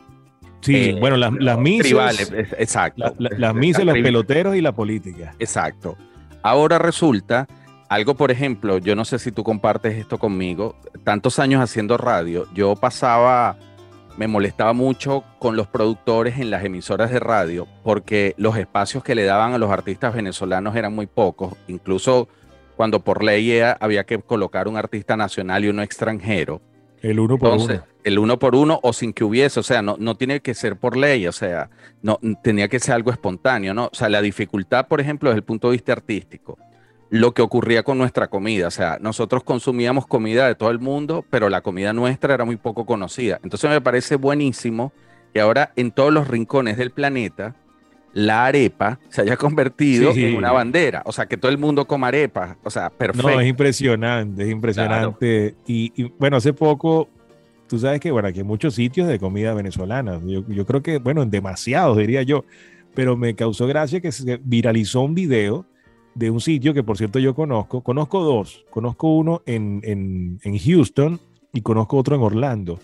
[SPEAKER 2] Sí, eh, bueno, las, las misas. exacto. las misas, los peloteros y la política.
[SPEAKER 1] Exacto. Ahora resulta, algo por ejemplo, yo no sé si tú compartes esto conmigo, tantos años haciendo radio, yo pasaba me molestaba mucho con los productores en las emisoras de radio porque los espacios que le daban a los artistas venezolanos eran muy pocos, incluso cuando por ley había que colocar un artista nacional y uno extranjero.
[SPEAKER 2] El uno por uno.
[SPEAKER 1] El uno por uno o sin que hubiese, o sea, no, no tiene que ser por ley, o sea, no tenía que ser algo espontáneo, ¿no? O sea, la dificultad, por ejemplo, desde el punto de vista artístico lo que ocurría con nuestra comida. O sea, nosotros consumíamos comida de todo el mundo, pero la comida nuestra era muy poco conocida. Entonces me parece buenísimo que ahora en todos los rincones del planeta la arepa se haya convertido en una bandera. O sea, que todo el mundo coma arepa. O sea, perfecto. No,
[SPEAKER 2] es impresionante, es impresionante. Y, bueno, hace poco, tú sabes que, bueno, aquí hay muchos sitios de comida venezolana. Yo, yo creo que, bueno, en demasiados, diría yo. Pero me causó gracia que se viralizó un video de un sitio que por cierto yo conozco. Conozco dos. Conozco uno en, en, Houston y conozco otro en Orlando,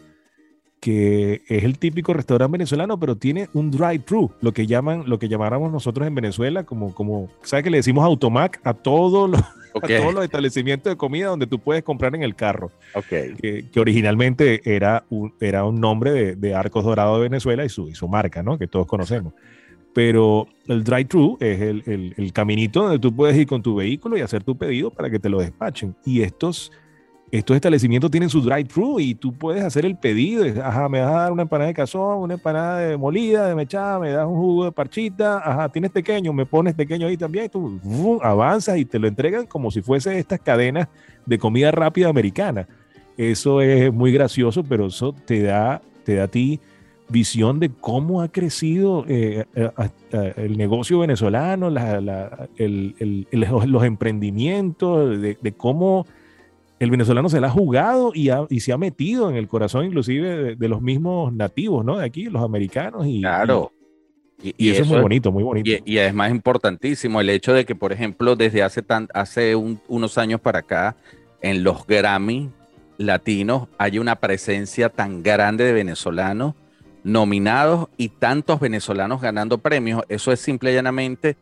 [SPEAKER 2] que es el típico restaurante venezolano, pero tiene un drive-thru, lo que llaman, lo que llamáramos nosotros en Venezuela como, como ¿sabes que le decimos automac a todos los, todos los establecimientos de comida donde tú puedes comprar en el carro?
[SPEAKER 1] Okay.
[SPEAKER 2] Que, originalmente era un, era un nombre de, de Arcos Dorados de Venezuela y su, y su marca, ¿no? Que todos conocemos pero el drive-thru es el, el, caminito donde tú puedes ir con tu vehículo y hacer tu pedido para que te lo despachen. Y estos, estos establecimientos tienen su drive-thru y tú puedes hacer el pedido. Ajá, me vas a dar una empanada de cazón, una empanada de molida, de mechada, me das un jugo de parchita. Ajá, tienes pequeño, me pones pequeño ahí también. Tú avanzas y te lo entregan como si fuese estas cadenas de comida rápida americana. Eso es muy gracioso, pero eso te da, te da a ti visión de cómo ha crecido eh, eh, el negocio venezolano, los emprendimientos, de, cómo el venezolano se la ha jugado y, se ha metido en el corazón inclusive de, los mismos nativos, ¿no? De aquí, los americanos. Y,
[SPEAKER 1] claro.
[SPEAKER 2] Y, eso, es muy bonito, muy bonito.
[SPEAKER 1] Y, además importantísimo el hecho de que, por ejemplo, desde hace, tan, hace unos años para acá, en los Grammy latinos hay una presencia tan grande de venezolanos nominados y tantos venezolanos ganando premios. Eso es simple y llanamente,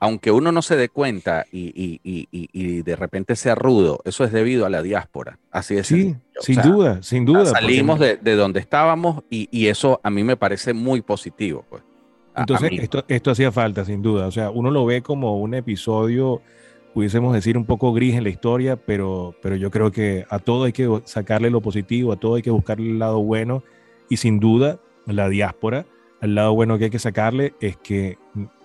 [SPEAKER 1] aunque uno no se dé cuenta y, de repente sea rudo, eso es debido a la diáspora. Así es.
[SPEAKER 2] Sí, sin duda, sin duda.
[SPEAKER 1] Salimos de, donde estábamos y, eso a mí me parece muy positivo. Pues,
[SPEAKER 2] Entonces, esto, esto hacía falta, sin duda. O sea, uno lo ve como un episodio pudiésemos decir un poco gris en la historia, pero, pero yo creo que a todo hay que sacarle lo positivo, a todo hay que buscarle el lado bueno y sin duda la diáspora, el lado bueno que hay que sacarle es que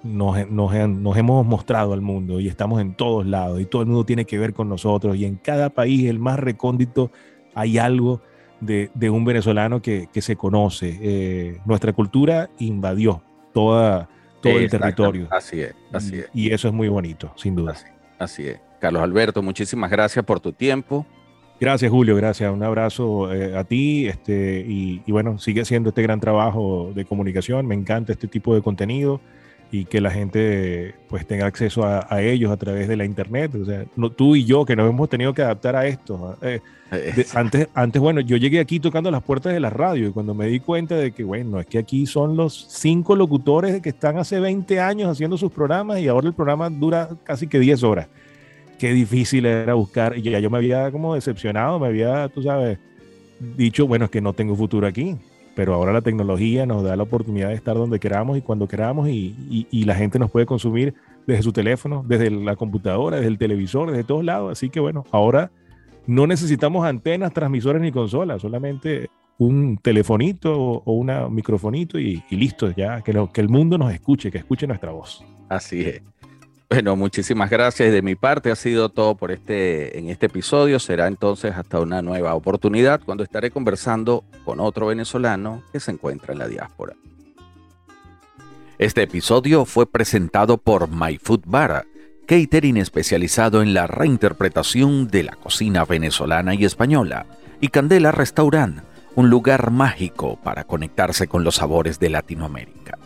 [SPEAKER 2] nos, nos, hemos mostrado al mundo y estamos en todos lados y todo el mundo tiene que ver con nosotros y en cada país, el más recóndito, hay algo de, un venezolano que, se conoce. Eh, nuestra cultura invadió toda, todo el territorio.
[SPEAKER 1] Así es, así
[SPEAKER 2] Y eso es muy bonito, sin duda.
[SPEAKER 1] así es. Carlos Alberto, muchísimas gracias por tu tiempo
[SPEAKER 2] Gracias, Julio, gracias. Un abrazo eh, a ti este, y, y, bueno, sigue haciendo este gran trabajo de comunicación. Me encanta este tipo de contenido y que la gente pues tenga acceso a, ellos a través de la internet. O sea, no, tú y yo que nos hemos tenido que adaptar a esto. Eh, antes, antes, bueno, yo llegué aquí tocando las puertas de la radio y cuando me di cuenta de que, bueno, es que aquí son los cinco locutores que están hace 20 años haciendo sus programas y ahora el programa dura casi que 10 horas. Qué difícil era buscar. Y ya yo me había como decepcionado, me había, tú sabes, dicho, bueno, es que no tengo futuro aquí pero ahora la tecnología nos da la oportunidad de estar donde queramos y cuando queramos y, y, la gente nos puede consumir desde su teléfono, desde la computadora, desde el televisor, desde todos lados. Así que bueno, ahora no necesitamos antenas, transmisores ni consolas, solamente un telefonito o, un microfonito y, listo, ya que, que el mundo nos escuche, que escuche nuestra voz.
[SPEAKER 1] Así es. Bueno, muchísimas gracias. De mi parte ha sido todo por este en este episodio. Será entonces hasta una nueva oportunidad cuando estaré conversando con otro venezolano que se encuentra en la diáspora. Este episodio fue presentado por My Food Bar, catering especializado en la reinterpretación de la cocina venezolana y española, y Candela Restaurant, un lugar mágico para conectarse con los sabores de Latinoamérica.